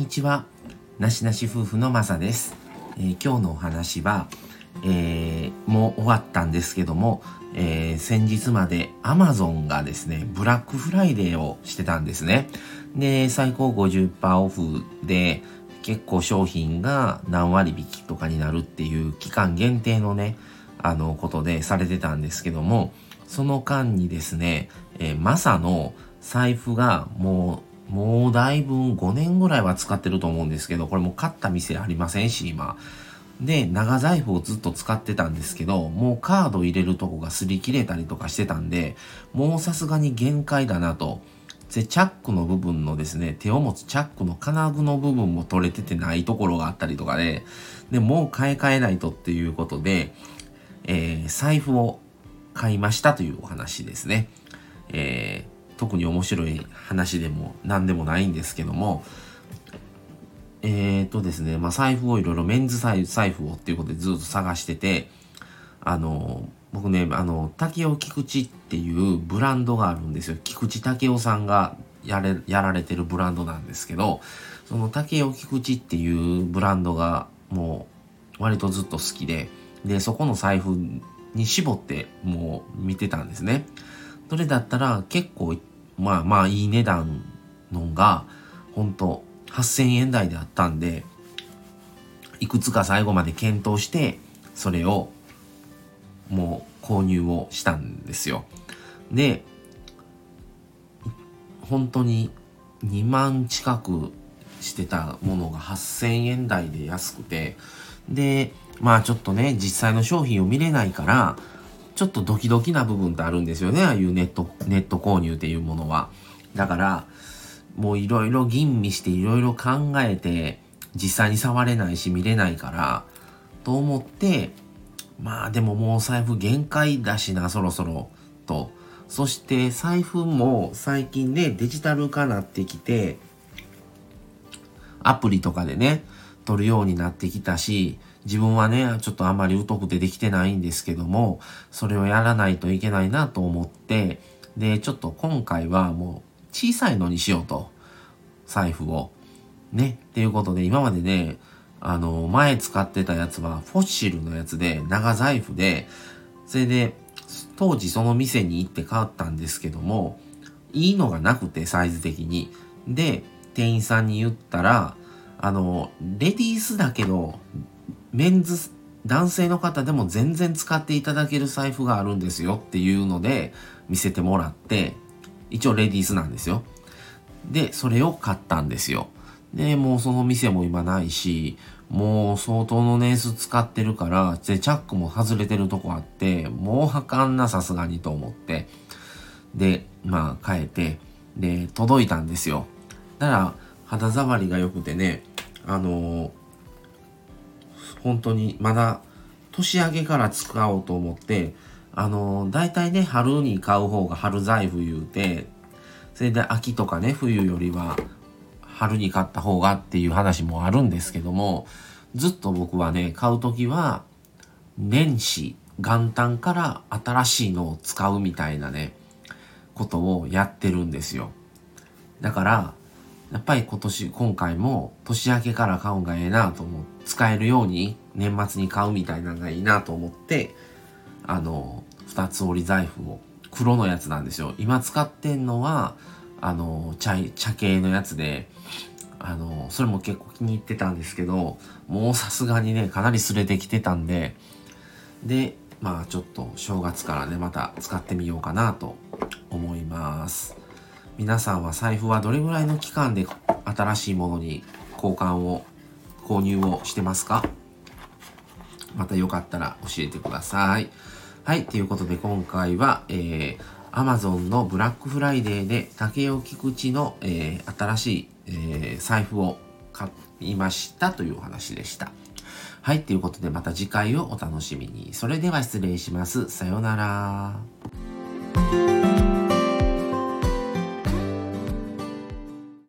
にちは。なしなし夫婦のまさです。えー今日のお話は、えーもう終わったんですけども、えー先日まで Amazon がですね、ブラックフライデーをしてたんですね。で、最高50%オフで、結構商品が何割引きとかになるっていう期間限定のね、あの、ことでされてたんですけども、その間にですね、えーマサの財布がもう、もうだいぶ5年ぐらいは使ってると思うんですけど、これもう買った店ありませんし、今。で、長財布をずっと使ってたんですけど、もうカード入れるとこが擦り切れたりとかしてたんで、もうさすがに限界だなと。で、チャックの部分のですね、手を持つチャックの金具の部分も取れててないところがあったりとかで、で、もう買い替えないとっていうことで、えー財布を買いましたというお話ですね。えー特に面白い話でも何でもないんですけども、えーとですね、まあ、財布をいろいろメンズ財財布をっていうことでずっと探してて、あの、僕ね、あの、竹尾菊池っていうブランドがあるんですよ。菊池武雄さんがやれ、やられてるブランドなんですけど、その竹尾菊池っていうブランドがもう割とずっと好きで、で、そこの財布に絞ってもう見てたんですね。それだったら結構、まあまあいい値段のが、本当8000円台であったんで、いくつか最後まで検討して、それをもう購入をしたんですよ。で、本当に2万近くしてたものが8000円台で安くて、で、まあちょっとね、実際の商品を見れないから、ちょっとドキドキな部分ってあるんですよね、ああいうネット、ネット購入っていうものは。だから、もういろいろ吟味していろいろ考えて、実際に触れないし見れないから、と思って、まあでももう財布限界だしな、そろそろ、と。そして財布も最近ね、デジタル化なってきて、アプリとかでね、取るようになってきたし、自分はね、ちょっとあまり疎くてできてないんですけども、それをやらないといけないなと思って、で、ちょっと今回はもう小さいのにしようと。財布を。ね。っていうことで、今までね、あの、前使ってたやつはフォッシルのやつで、長財布で、それで、当時その店に行って買ったんですけども、いいのがなくて、サイズ的に。で、店員さんに言ったら、あの、レディースだけど、メンズ、男性の方でも全然使っていただける財布があるんですよっていうので見せてもらって、一応レディースなんですよ。で、それを買ったんですよ。で、もうその店も今ないし、もう相当の年数使ってるから、で、チャックも外れてるとこあって、もうあかんなさすがにと思って。で、まあ変えて、で、届いたんですよ。だから、肌触りが良くてね、あのー本当にまだ年明けから使おうと思って、あのー、大体ね、春に買う方が春財布言うて、それで秋とかね、冬よりは春に買った方がっていう話もあるんですけども、ずっと僕はね、買うときは、年始、元旦から新しいのを使うみたいなね、ことをやってるんですよ。だから、やっぱり今年、今回も年明けから買うんがええなと思う。使えるように年末に買うみたいなのがいいなと思って、あの、二つ折り財布を、黒のやつなんですよ。今使ってんのは、あの、茶、茶系のやつで、あの、それも結構気に入ってたんですけど、もうさすがにね、かなり擦れてきてたんで、で、まあちょっと正月からね、また使ってみようかなと思います。皆さんは財布はどれぐらいの期間で新しいものに交換を購入をしてますか？またよかったら教えてください。はい、ということで今回は、えー、Amazon のブラックフライデーで竹尾菊池の、えー新しい、えー財布を買いましたというお話でした。はい、ということでまた次回をお楽しみに。それでは失礼します。さようなら。